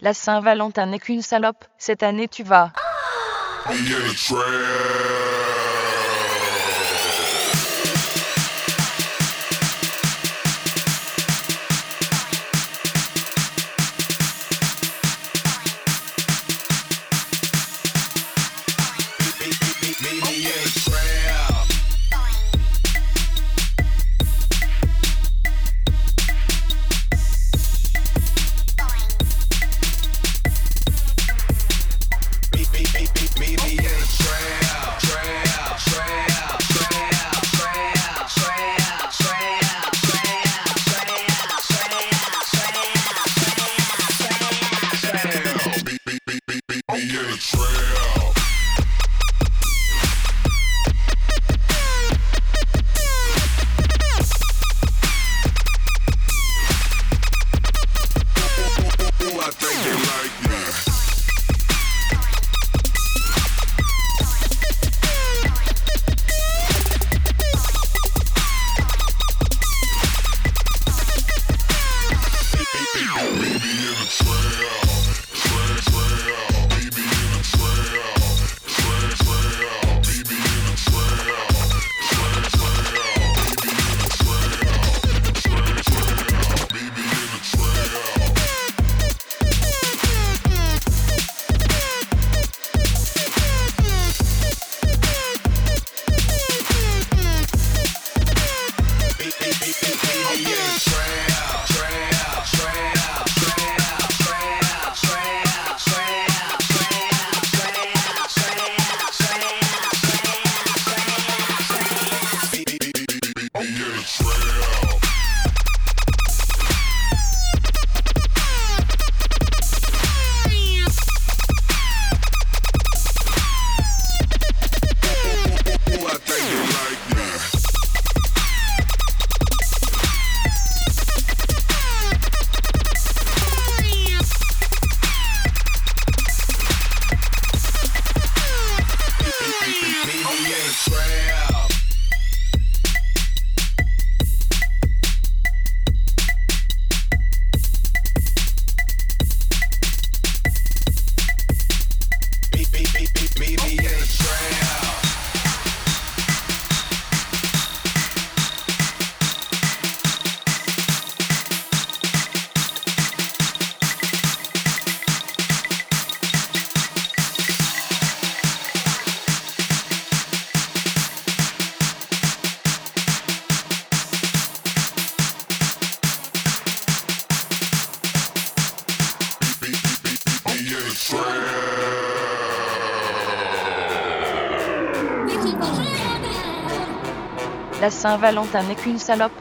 La Saint-Valentin n'est qu'une salope, cette année tu vas. Saint-Valentin n'est qu'une salope.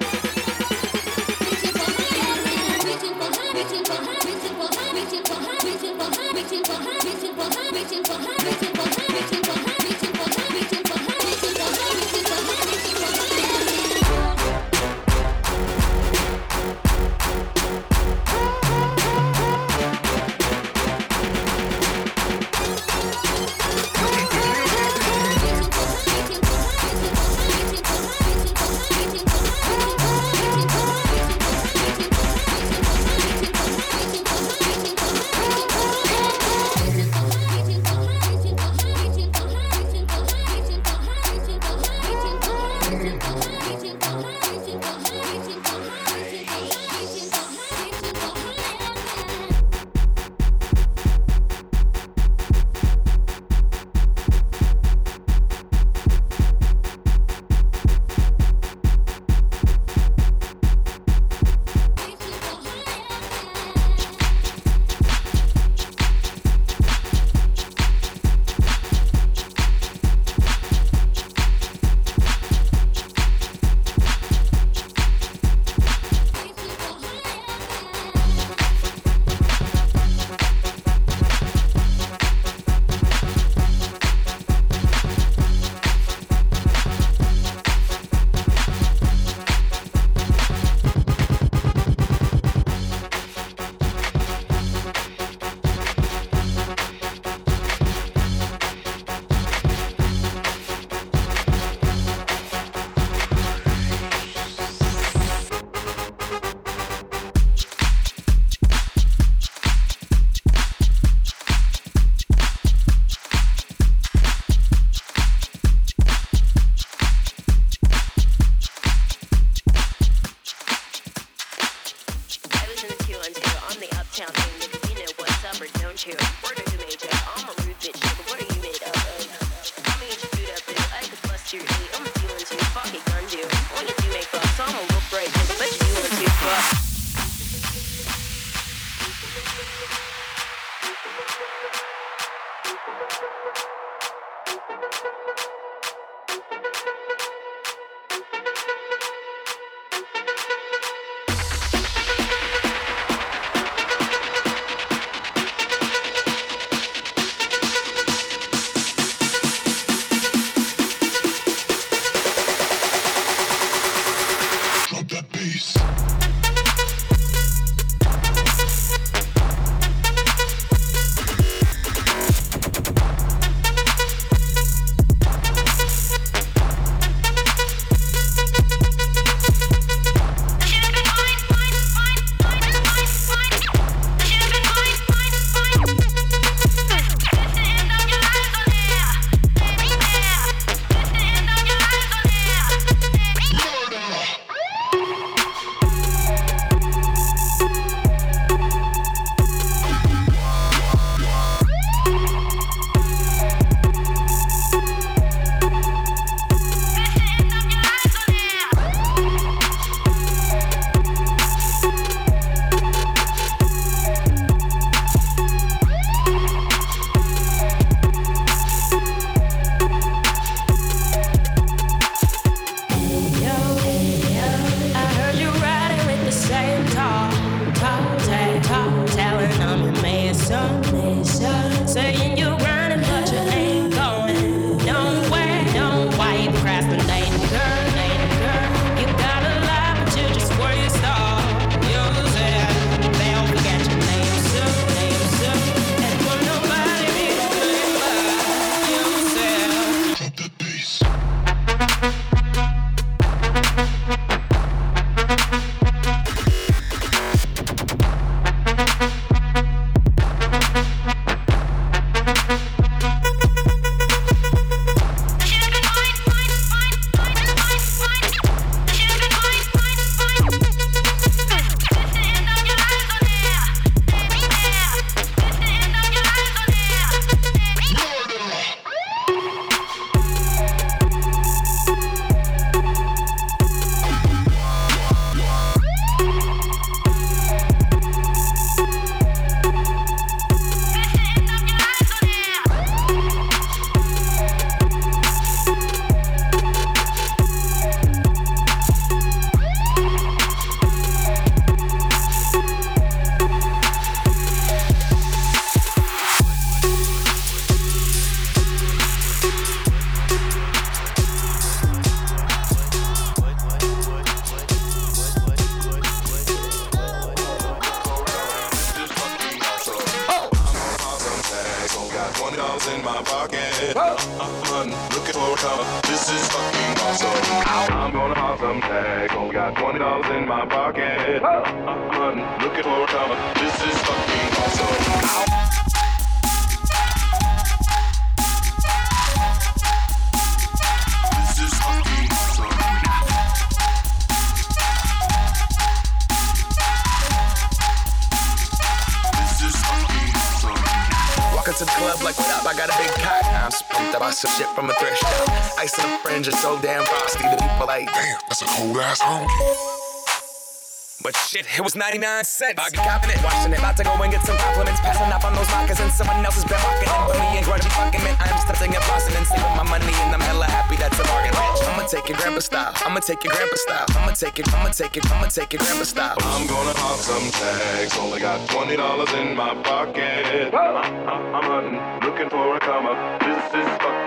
Shit, it was 99 cents. I got copping it, watching it. About to go and get some compliments. Passing off on those moccasins. Someone else has been walking in. But me and grudgy fucking man. I'm stepping and flossing and saving my money. And I'm hella happy that's a bargain, bitch. I'ma take your grandpa style. I'ma take your grandpa style. I'ma take it, I'ma take it, I'ma take your grandpa style. I'm gonna pop some tags. Only got $20 in my pocket. I'm, I'm hunting, looking for a comma. This is fucking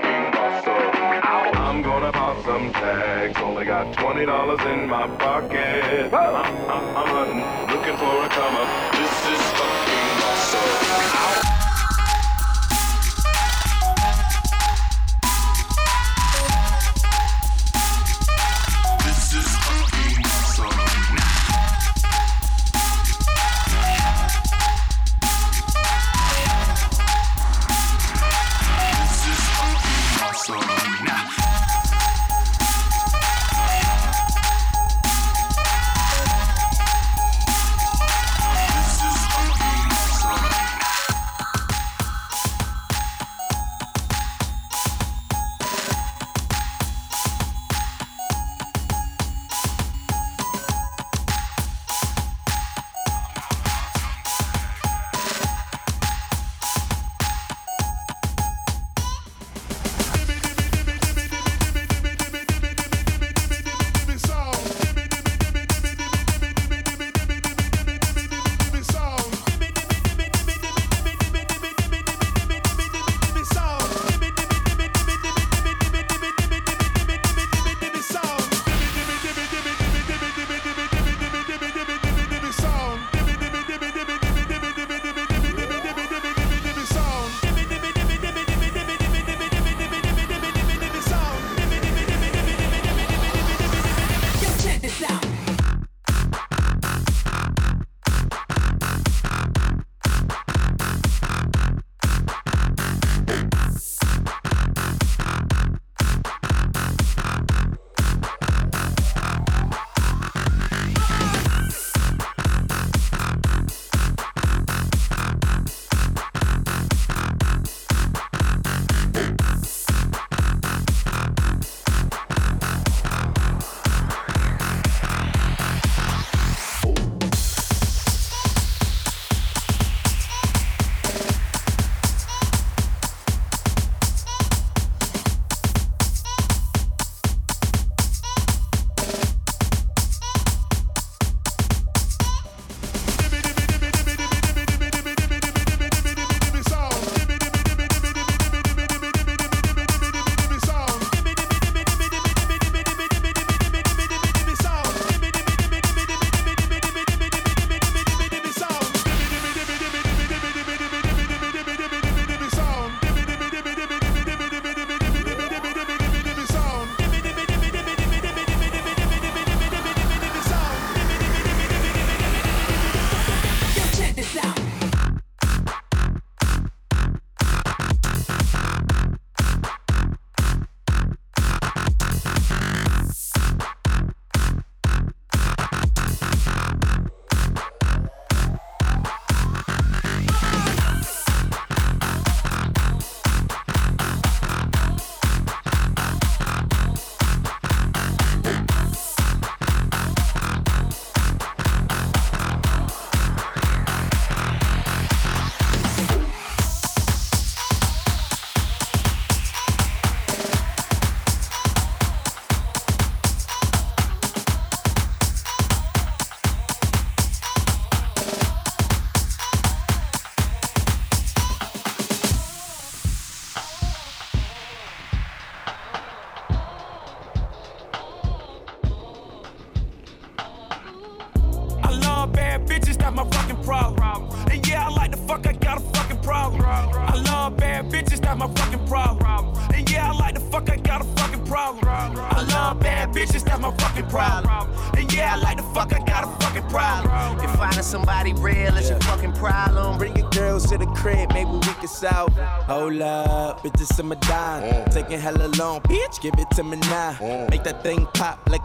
I'm gonna pop some tags. Only got twenty dollars in my pocket. I'm, I'm, I'm hunting, looking for a come up.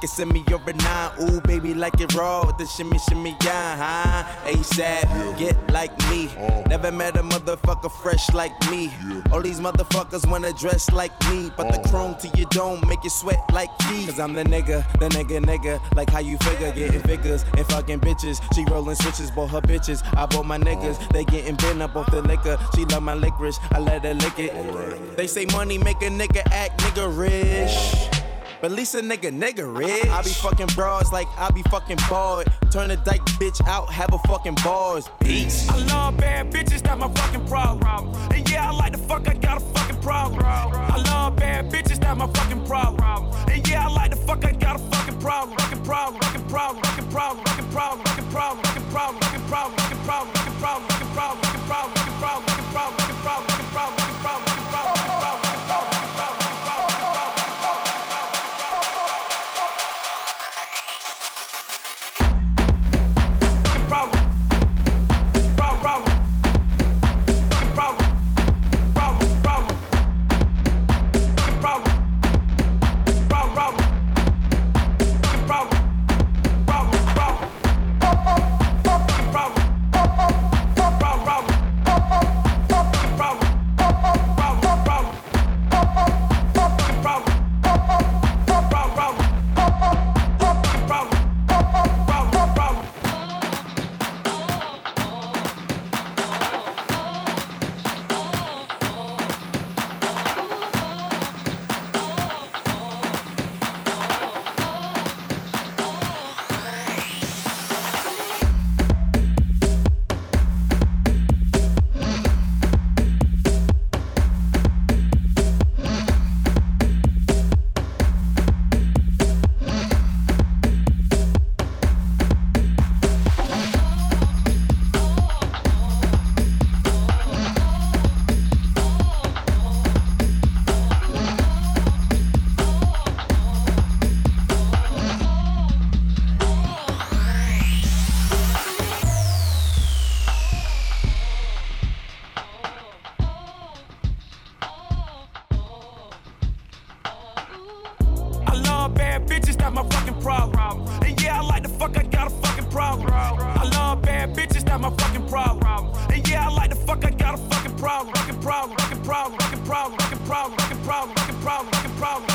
It's in me your nine. Ooh, baby, like it raw with the shimmy, shimmy, yeah, huh? ASAP, get like me. Uh. Never met a motherfucker fresh like me. All these motherfuckers wanna dress like me, but the uh. chrome to your dome make you sweat like me. Cause I'm the nigga, the nigga, nigga. Like how you figure, getting figures and fucking bitches. She rolling switches, bought her bitches. I bought my niggas, uh. they getting bent up off the liquor. She love my licorice, I let her lick it. They say money make a nigga act nigga rich. But at least a nigga nigga rich. I be fucking bras like I be fucking bored. Turn a dyke bitch out, have a fucking bars. Peace. I love bad bitches, that's my fucking problem. And yeah, I like the fuck, I got a fucking problem. I love bad bitches, that's my fucking problem. And yeah, I like the fuck, I got a. Fucking problem, fucking problem, fucking problem, fucking problem, fucking problem, fucking problem, fucking problem, fucking problem, fucking problem, fucking problem, fucking problem, problem, fucking problem, fucking problem, fucking problem, fucking problem, fucking problem,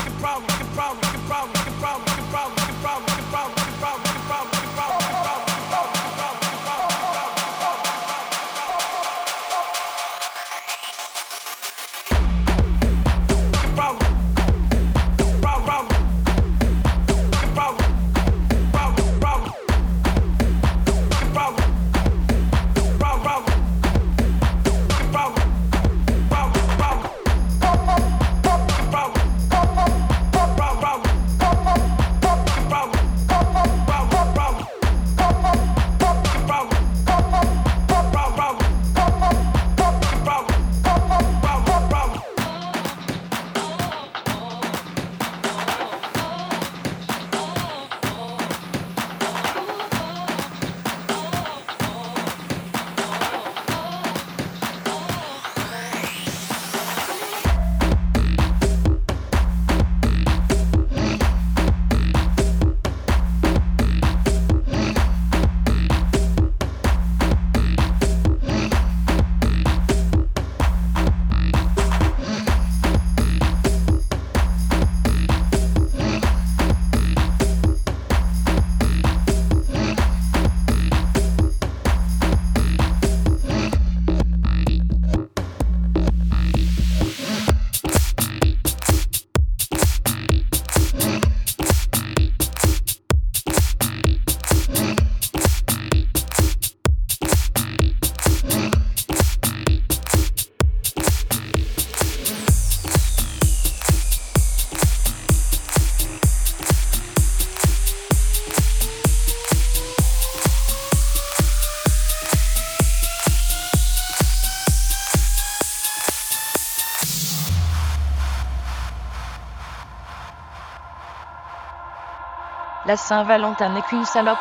La Saint-Valentin n'est qu'une salope.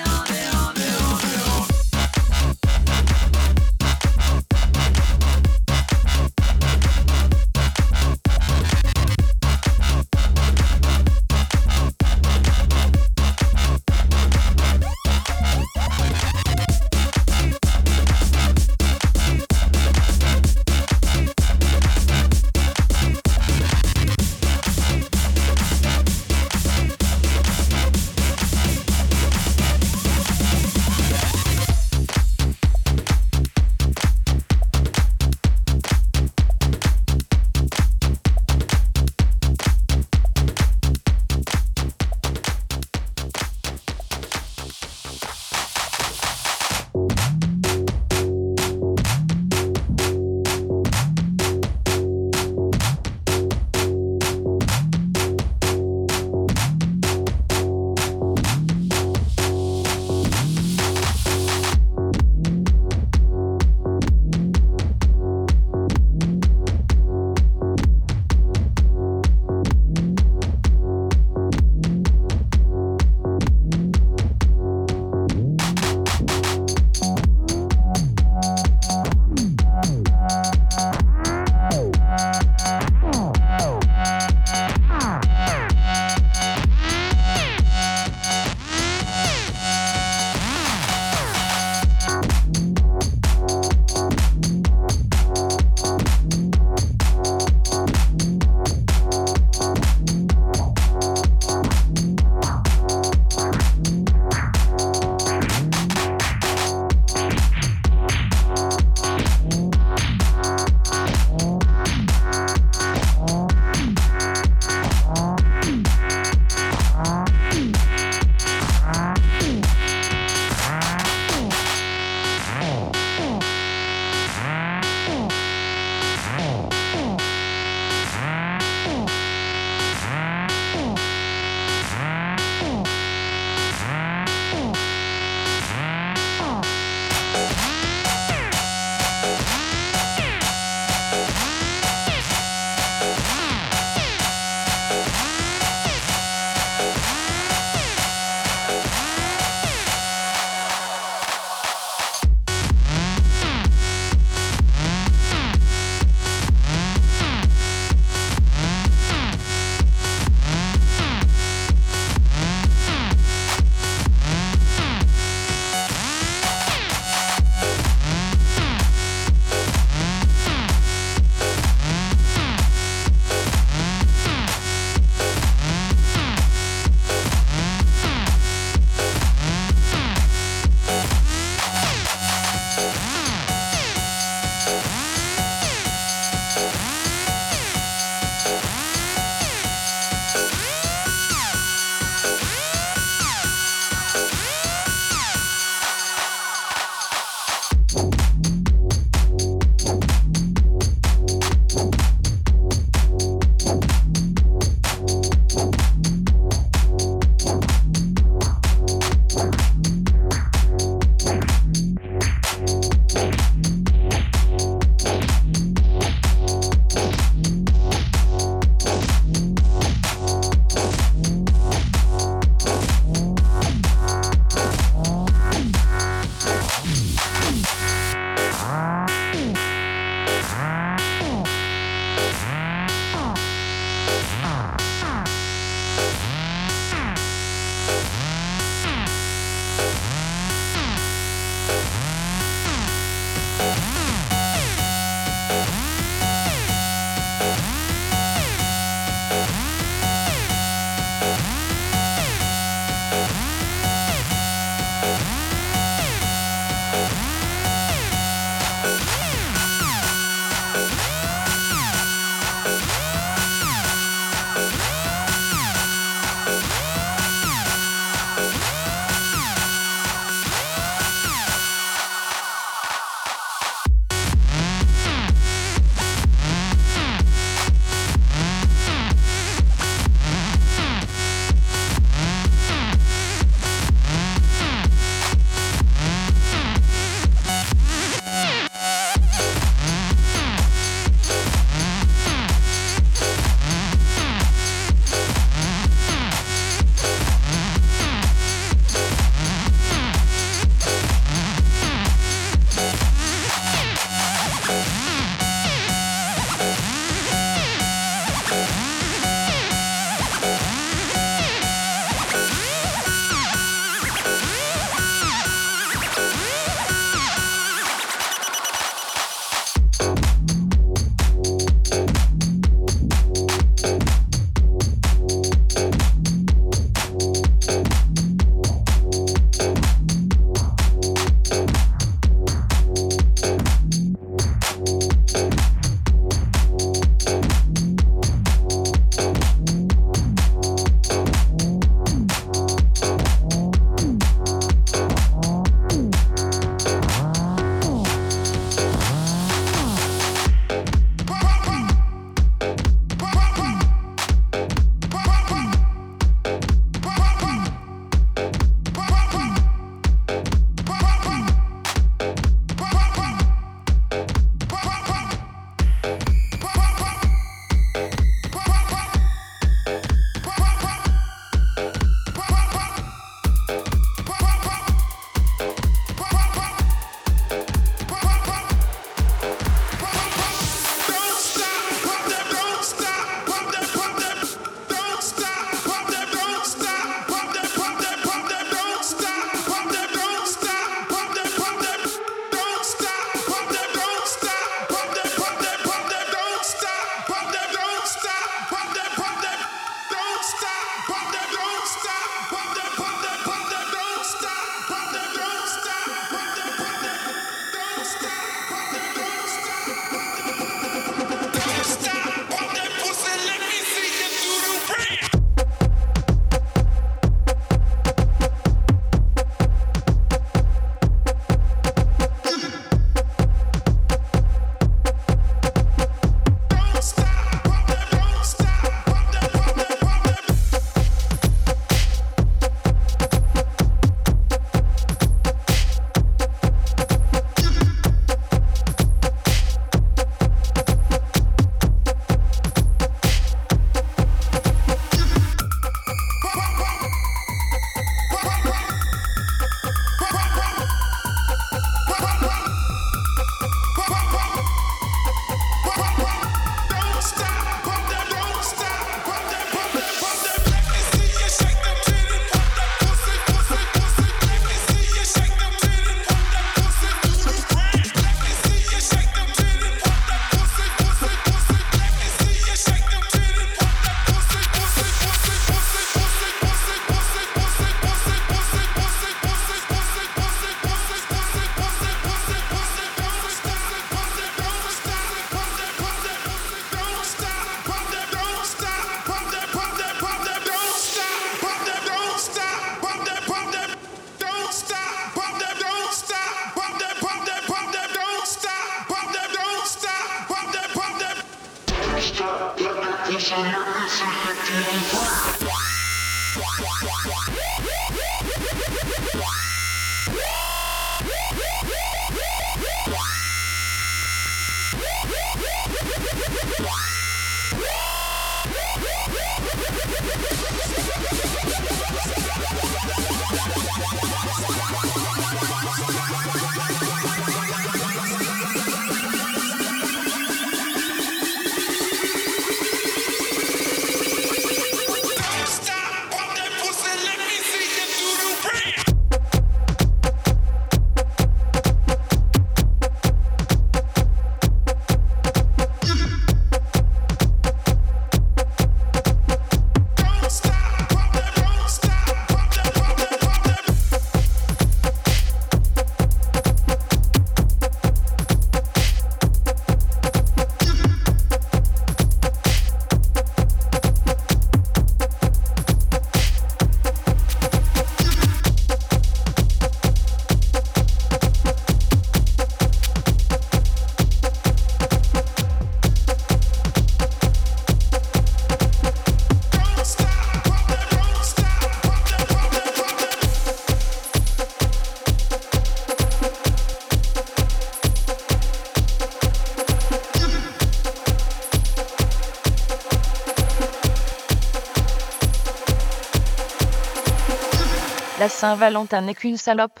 La Saint-Valentin n'est qu'une salope.